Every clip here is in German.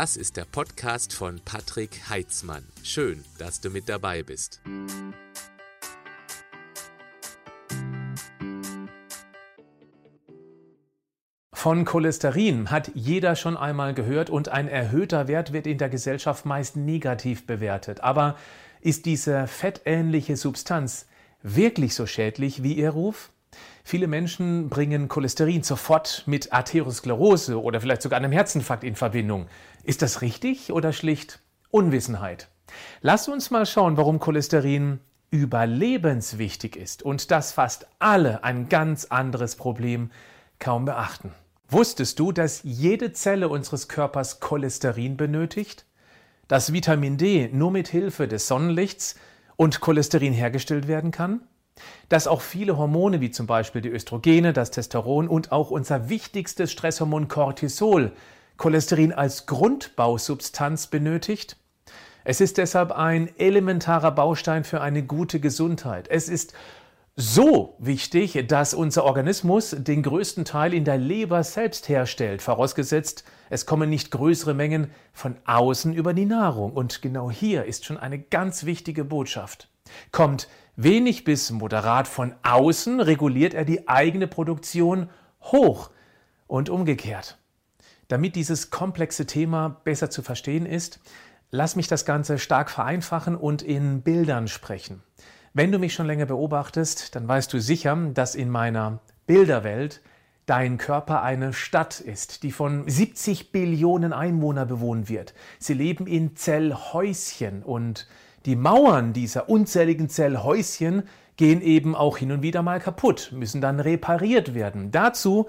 Das ist der Podcast von Patrick Heitzmann. Schön, dass du mit dabei bist. Von Cholesterin hat jeder schon einmal gehört und ein erhöhter Wert wird in der Gesellschaft meist negativ bewertet. Aber ist diese fettähnliche Substanz wirklich so schädlich wie ihr Ruf? Viele Menschen bringen Cholesterin sofort mit Arteriosklerose oder vielleicht sogar einem Herzinfarkt in Verbindung. Ist das richtig oder schlicht Unwissenheit? Lass uns mal schauen, warum Cholesterin überlebenswichtig ist und dass fast alle ein ganz anderes Problem kaum beachten. Wusstest du, dass jede Zelle unseres Körpers Cholesterin benötigt? Dass Vitamin D nur mit Hilfe des Sonnenlichts und Cholesterin hergestellt werden kann? Dass auch viele Hormone wie zum Beispiel die Östrogene, das Testosteron und auch unser wichtigstes Stresshormon Cortisol Cholesterin als Grundbausubstanz benötigt? Es ist deshalb ein elementarer Baustein für eine gute Gesundheit. Es ist so wichtig, dass unser Organismus den größten Teil in der Leber selbst herstellt, vorausgesetzt, es kommen nicht größere Mengen von außen über die Nahrung. Und genau hier ist schon eine ganz wichtige Botschaft. Kommt wenig bis moderat von außen, reguliert er die eigene Produktion hoch und umgekehrt. Damit dieses komplexe Thema besser zu verstehen ist, lass mich das Ganze stark vereinfachen und in Bildern sprechen. Wenn du mich schon länger beobachtest, dann weißt du sicher, dass in meiner Bilderwelt dein Körper eine Stadt ist, die von 70 Billionen Einwohnern bewohnt wird. Sie leben in Zellhäuschen und die Mauern dieser unzähligen Zellhäuschen gehen eben auch hin und wieder mal kaputt, müssen dann repariert werden. Dazu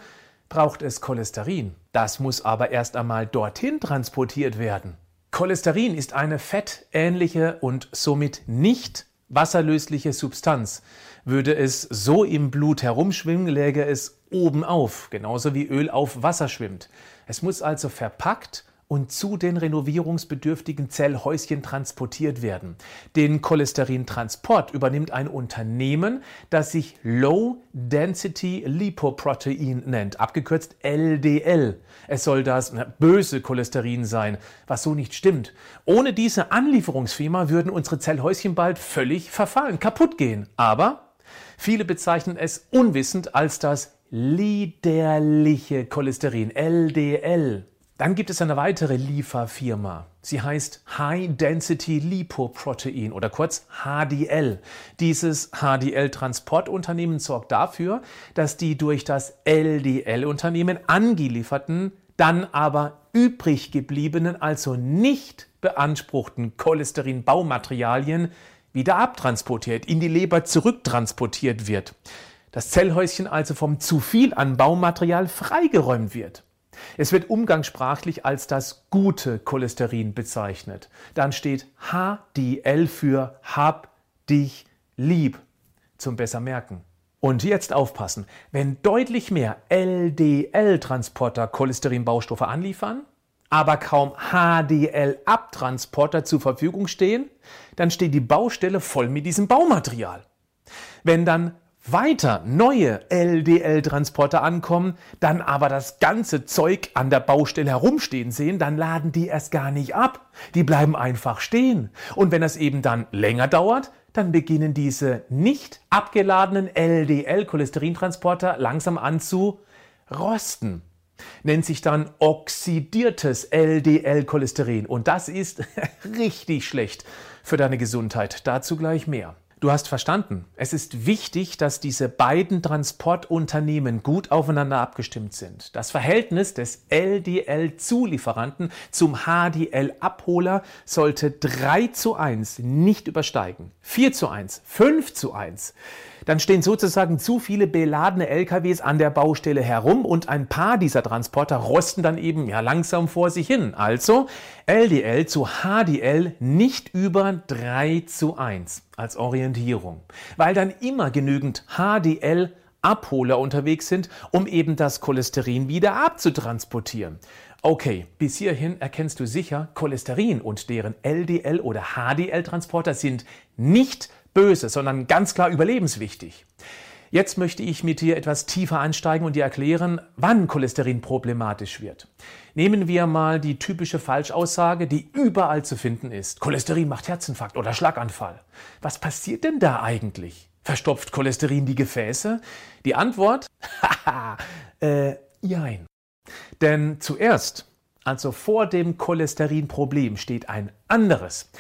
braucht es Cholesterin. Das muss aber erst einmal dorthin transportiert werden. Cholesterin ist eine fettähnliche und somit nicht wasserlösliche Substanz. Würde es so im Blut herumschwimmen, läge es oben auf, genauso wie Öl auf Wasser schwimmt. Es muss also verpackt und zu den renovierungsbedürftigen Zellhäuschen transportiert werden. Den Cholesterintransport übernimmt ein Unternehmen, das sich Low Density Lipoprotein nennt, abgekürzt LDL. Es soll das böse Cholesterin sein, was so nicht stimmt. Ohne diese Anlieferungsfirma würden unsere Zellhäuschen bald völlig verfallen, kaputt gehen. Aber viele bezeichnen es unwissend als das liederliche Cholesterin, LDL. Dann gibt es eine weitere Lieferfirma. Sie heißt High Density Lipoprotein oder kurz HDL. Dieses HDL-Transportunternehmen sorgt dafür, dass die durch das LDL-Unternehmen angelieferten, dann aber übrig gebliebenen, also nicht beanspruchten Cholesterin-Baumaterialien wieder abtransportiert, in die Leber zurücktransportiert wird. Das Zellhäuschen also vom zu viel an Baumaterial freigeräumt wird. Es wird umgangssprachlich als das gute Cholesterin bezeichnet. Dann steht HDL für Hab dich lieb zum besser merken. Und jetzt aufpassen, wenn deutlich mehr LDL-Transporter Cholesterinbaustoffe anliefern, aber kaum HDL-Abtransporter zur Verfügung stehen, dann steht die Baustelle voll mit diesem Baumaterial. Wenn dann weiter neue LDL-Transporter ankommen, dann aber das ganze Zeug an der Baustelle herumstehen sehen, dann laden die erst gar nicht ab. Die bleiben einfach stehen. Und wenn es eben dann länger dauert, dann beginnen diese nicht abgeladenen LDL-Cholesterintransporter langsam an zu rosten. Nennt sich dann oxidiertes LDL-Cholesterin. Und das ist richtig schlecht für deine Gesundheit. Dazu gleich mehr. Du hast verstanden. Es ist wichtig, dass diese beiden Transportunternehmen gut aufeinander abgestimmt sind. Das Verhältnis des LDL-Zulieferanten zum HDL-Abholer sollte 3 zu 1 nicht übersteigen. 4 zu 1, 5 zu 1 dann stehen sozusagen zu viele beladene LKWs an der Baustelle herum und ein paar dieser Transporter rosten dann eben ja langsam vor sich hin. Also LDL zu HDL nicht über 3 zu 1 als Orientierung, weil dann immer genügend HDL Abholer unterwegs sind, um eben das Cholesterin wieder abzutransportieren. Okay, bis hierhin erkennst du sicher, Cholesterin und deren LDL oder HDL-Transporter sind nicht böse, sondern ganz klar überlebenswichtig. Jetzt möchte ich mit dir etwas tiefer einsteigen und dir erklären, wann Cholesterin problematisch wird. Nehmen wir mal die typische Falschaussage, die überall zu finden ist. Cholesterin macht Herzinfarkt oder Schlaganfall. Was passiert denn da eigentlich? Verstopft Cholesterin die Gefäße? Die Antwort? Haha, äh, jein. Denn zuerst, also vor dem Cholesterinproblem, steht ein anderes.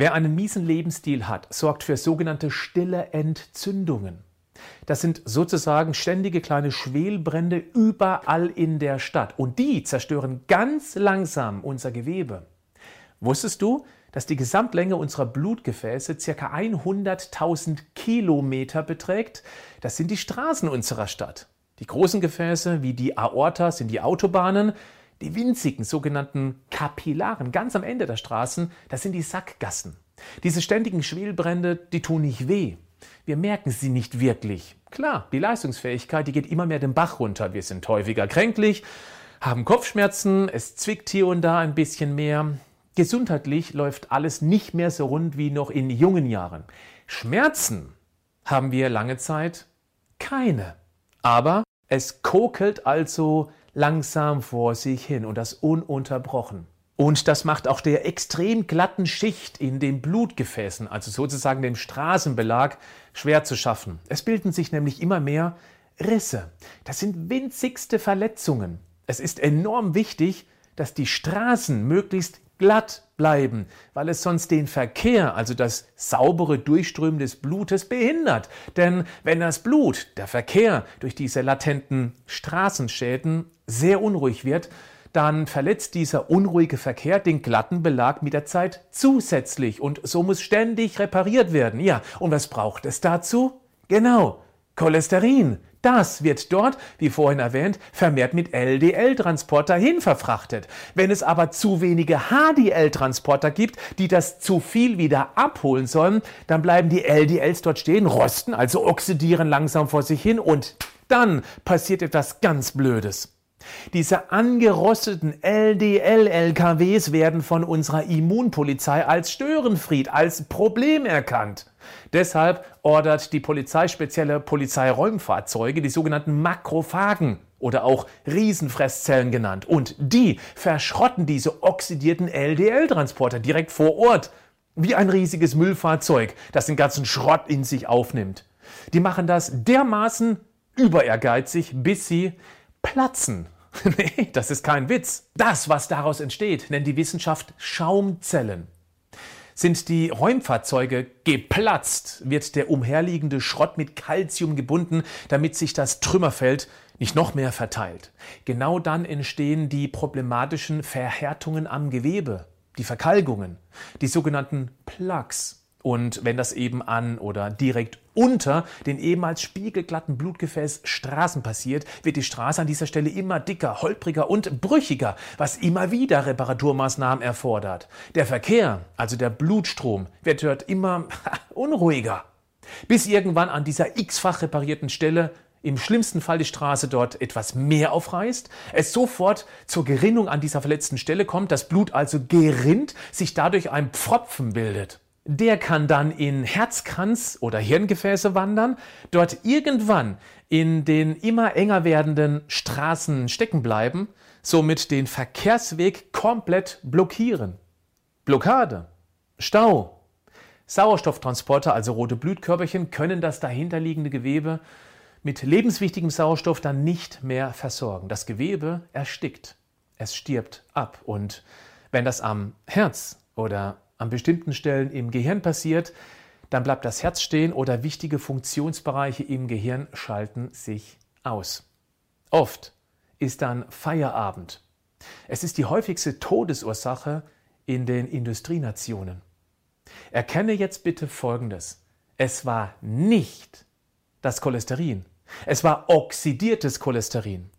Wer einen miesen Lebensstil hat, sorgt für sogenannte stille Entzündungen. Das sind sozusagen ständige kleine Schwelbrände überall in der Stadt. Und die zerstören ganz langsam unser Gewebe. Wusstest du, dass die Gesamtlänge unserer Blutgefäße ca. 100.000 Kilometer beträgt? Das sind die Straßen unserer Stadt. Die großen Gefäße wie die Aorta sind die Autobahnen. Die winzigen sogenannten Kapillaren ganz am Ende der Straßen, das sind die Sackgassen. Diese ständigen Schwelbrände, die tun nicht weh. Wir merken sie nicht wirklich. Klar, die Leistungsfähigkeit, die geht immer mehr den Bach runter. Wir sind häufiger kränklich, haben Kopfschmerzen, es zwickt hier und da ein bisschen mehr. Gesundheitlich läuft alles nicht mehr so rund wie noch in jungen Jahren. Schmerzen haben wir lange Zeit keine. Aber es kokelt also langsam vor sich hin und das ununterbrochen. Und das macht auch der extrem glatten Schicht in den Blutgefäßen, also sozusagen dem Straßenbelag, schwer zu schaffen. Es bilden sich nämlich immer mehr Risse. Das sind winzigste Verletzungen. Es ist enorm wichtig, dass die Straßen möglichst glatt bleiben, weil es sonst den Verkehr, also das saubere Durchströmen des Blutes, behindert. Denn wenn das Blut, der Verkehr durch diese latenten Straßenschäden sehr unruhig wird, dann verletzt dieser unruhige Verkehr den glatten Belag mit der Zeit zusätzlich und so muss ständig repariert werden. Ja, und was braucht es dazu? Genau, Cholesterin. Das wird dort, wie vorhin erwähnt, vermehrt mit LDL-Transporter hin verfrachtet. Wenn es aber zu wenige HDL-Transporter gibt, die das zu viel wieder abholen sollen, dann bleiben die LDLs dort stehen, rosten, also oxidieren langsam vor sich hin und dann passiert etwas ganz Blödes. Diese angerosteten LDL-LKWs werden von unserer Immunpolizei als Störenfried, als Problem erkannt. Deshalb ordert die Polizei spezielle Polizeiräumfahrzeuge, die sogenannten Makrophagen oder auch Riesenfresszellen genannt. Und die verschrotten diese oxidierten LDL-Transporter direkt vor Ort, wie ein riesiges Müllfahrzeug, das den ganzen Schrott in sich aufnimmt. Die machen das dermaßen überehrgeizig, bis sie platzen. nee, das ist kein Witz. Das, was daraus entsteht, nennt die Wissenschaft Schaumzellen. Sind die Räumfahrzeuge geplatzt, wird der umherliegende Schrott mit Calcium gebunden, damit sich das Trümmerfeld nicht noch mehr verteilt. Genau dann entstehen die problematischen Verhärtungen am Gewebe, die Verkalkungen, die sogenannten Plaques. Und wenn das eben an oder direkt unter den ehemals spiegelglatten Blutgefäß Straßen passiert, wird die Straße an dieser Stelle immer dicker, holpriger und brüchiger, was immer wieder Reparaturmaßnahmen erfordert. Der Verkehr, also der Blutstrom, wird dort immer unruhiger. Bis irgendwann an dieser x-fach reparierten Stelle im schlimmsten Fall die Straße dort etwas mehr aufreißt, es sofort zur Gerinnung an dieser verletzten Stelle kommt, das Blut also gerinnt, sich dadurch ein Pfropfen bildet. Der kann dann in Herzkranz oder Hirngefäße wandern, dort irgendwann in den immer enger werdenden Straßen stecken bleiben, somit den Verkehrsweg komplett blockieren. Blockade, Stau, Sauerstofftransporter, also rote Blutkörperchen, können das dahinterliegende Gewebe mit lebenswichtigem Sauerstoff dann nicht mehr versorgen. Das Gewebe erstickt, es stirbt ab. Und wenn das am Herz oder an bestimmten Stellen im Gehirn passiert, dann bleibt das Herz stehen oder wichtige Funktionsbereiche im Gehirn schalten sich aus. Oft ist dann Feierabend. Es ist die häufigste Todesursache in den Industrienationen. Erkenne jetzt bitte Folgendes. Es war nicht das Cholesterin. Es war oxidiertes Cholesterin.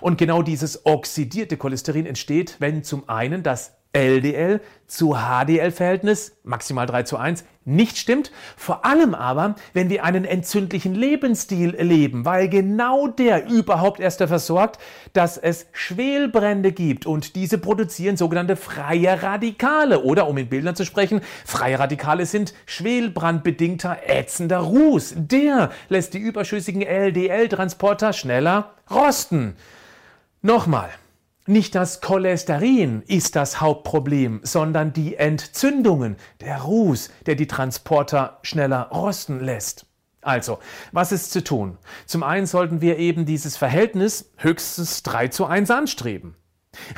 Und genau dieses oxidierte Cholesterin entsteht, wenn zum einen das LDL zu HDL-Verhältnis, maximal 3 zu 1, nicht stimmt. Vor allem aber, wenn wir einen entzündlichen Lebensstil leben, weil genau der überhaupt erst dafür sorgt, dass es Schwelbrände gibt und diese produzieren sogenannte freie Radikale oder, um in Bildern zu sprechen, freie Radikale sind schwelbrandbedingter ätzender Ruß. Der lässt die überschüssigen LDL-Transporter schneller rosten. Nochmal. Nicht das Cholesterin ist das Hauptproblem, sondern die Entzündungen, der Ruß, der die Transporter schneller rosten lässt. Also, was ist zu tun? Zum einen sollten wir eben dieses Verhältnis höchstens 3 zu 1 anstreben.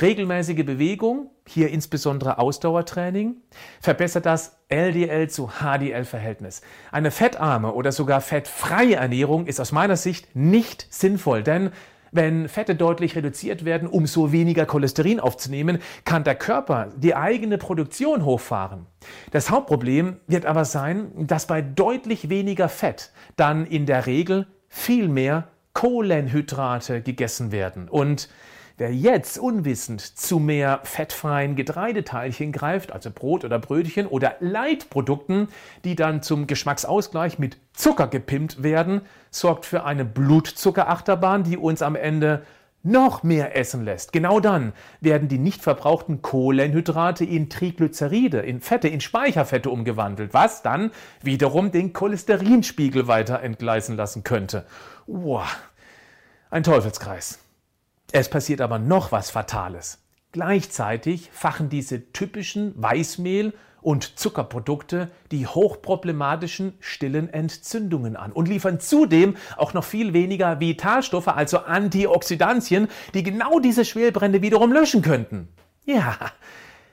Regelmäßige Bewegung, hier insbesondere Ausdauertraining, verbessert das LDL zu HDL-Verhältnis. Eine fettarme oder sogar fettfreie Ernährung ist aus meiner Sicht nicht sinnvoll, denn wenn Fette deutlich reduziert werden, um so weniger Cholesterin aufzunehmen, kann der Körper die eigene Produktion hochfahren. Das Hauptproblem wird aber sein, dass bei deutlich weniger Fett dann in der Regel viel mehr Kohlenhydrate gegessen werden. Und Wer jetzt unwissend zu mehr fettfreien Getreideteilchen greift, also Brot oder Brötchen oder Leitprodukten, die dann zum Geschmacksausgleich mit Zucker gepimpt werden, sorgt für eine Blutzuckerachterbahn, die uns am Ende noch mehr essen lässt. Genau dann werden die nicht verbrauchten Kohlenhydrate in Triglyceride, in Fette, in Speicherfette umgewandelt, was dann wiederum den Cholesterinspiegel weiter entgleisen lassen könnte. Wow, ein Teufelskreis. Es passiert aber noch was Fatales. Gleichzeitig fachen diese typischen Weißmehl- und Zuckerprodukte die hochproblematischen stillen Entzündungen an und liefern zudem auch noch viel weniger Vitalstoffe, also Antioxidantien, die genau diese Schwelbrände wiederum löschen könnten. Ja,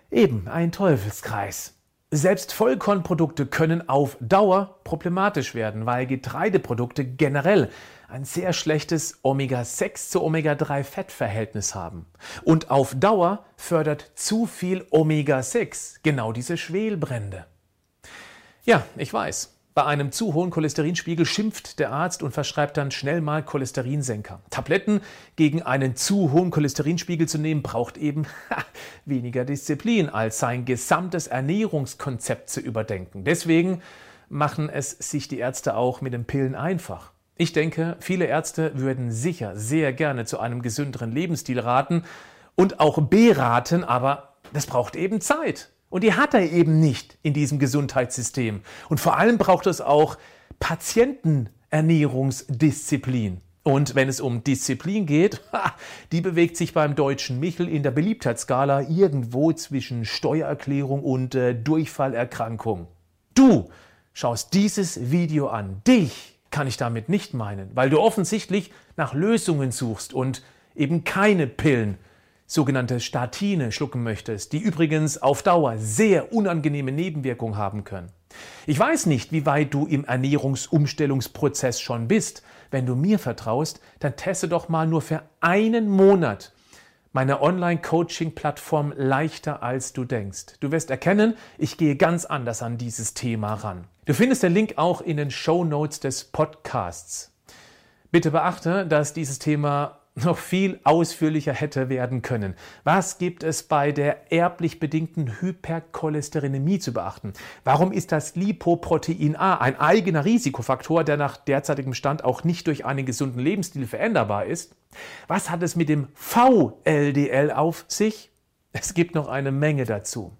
eben ein Teufelskreis. Selbst Vollkornprodukte können auf Dauer problematisch werden, weil Getreideprodukte generell ein sehr schlechtes Omega-6 zu Omega-3-Fettverhältnis haben. Und auf Dauer fördert zu viel Omega-6 genau diese Schwelbrände. Ja, ich weiß. Bei einem zu hohen Cholesterinspiegel schimpft der Arzt und verschreibt dann schnell mal Cholesterinsenker. Tabletten gegen einen zu hohen Cholesterinspiegel zu nehmen, braucht eben weniger Disziplin, als sein gesamtes Ernährungskonzept zu überdenken. Deswegen machen es sich die Ärzte auch mit den Pillen einfach. Ich denke, viele Ärzte würden sicher sehr gerne zu einem gesünderen Lebensstil raten und auch beraten, aber das braucht eben Zeit. Und die hat er eben nicht in diesem Gesundheitssystem. Und vor allem braucht es auch Patientenernährungsdisziplin. Und wenn es um Disziplin geht, die bewegt sich beim deutschen Michel in der Beliebtheitsskala irgendwo zwischen Steuererklärung und äh, Durchfallerkrankung. Du schaust dieses Video an. Dich kann ich damit nicht meinen, weil du offensichtlich nach Lösungen suchst und eben keine Pillen, sogenannte Statine, schlucken möchtest, die übrigens auf Dauer sehr unangenehme Nebenwirkungen haben können. Ich weiß nicht, wie weit du im Ernährungsumstellungsprozess schon bist. Wenn du mir vertraust, dann teste doch mal nur für einen Monat meine Online-Coaching-Plattform leichter als du denkst. Du wirst erkennen, ich gehe ganz anders an dieses Thema ran. Du findest den Link auch in den Show Notes des Podcasts. Bitte beachte, dass dieses Thema noch viel ausführlicher hätte werden können. Was gibt es bei der erblich bedingten Hypercholesterinämie zu beachten? Warum ist das Lipoprotein A ein eigener Risikofaktor, der nach derzeitigem Stand auch nicht durch einen gesunden Lebensstil veränderbar ist? Was hat es mit dem VLDL auf sich? Es gibt noch eine Menge dazu.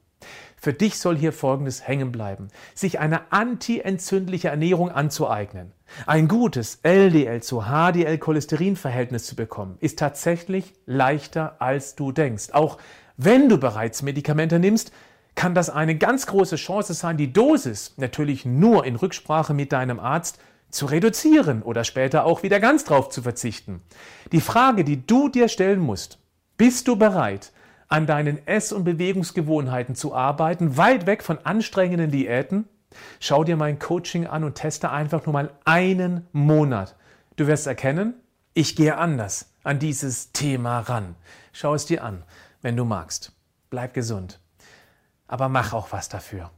Für dich soll hier Folgendes hängen bleiben. Sich eine antientzündliche Ernährung anzueignen. Ein gutes LDL zu HDL-Cholesterin-Verhältnis zu bekommen, ist tatsächlich leichter als du denkst. Auch wenn du bereits Medikamente nimmst, kann das eine ganz große Chance sein, die Dosis natürlich nur in Rücksprache mit deinem Arzt zu reduzieren oder später auch wieder ganz drauf zu verzichten. Die Frage, die du dir stellen musst, bist du bereit, an deinen Ess- und Bewegungsgewohnheiten zu arbeiten, weit weg von anstrengenden Diäten? Schau dir mein Coaching an und teste einfach nur mal einen Monat. Du wirst erkennen, ich gehe anders an dieses Thema ran. Schau es dir an, wenn du magst. Bleib gesund. Aber mach auch was dafür.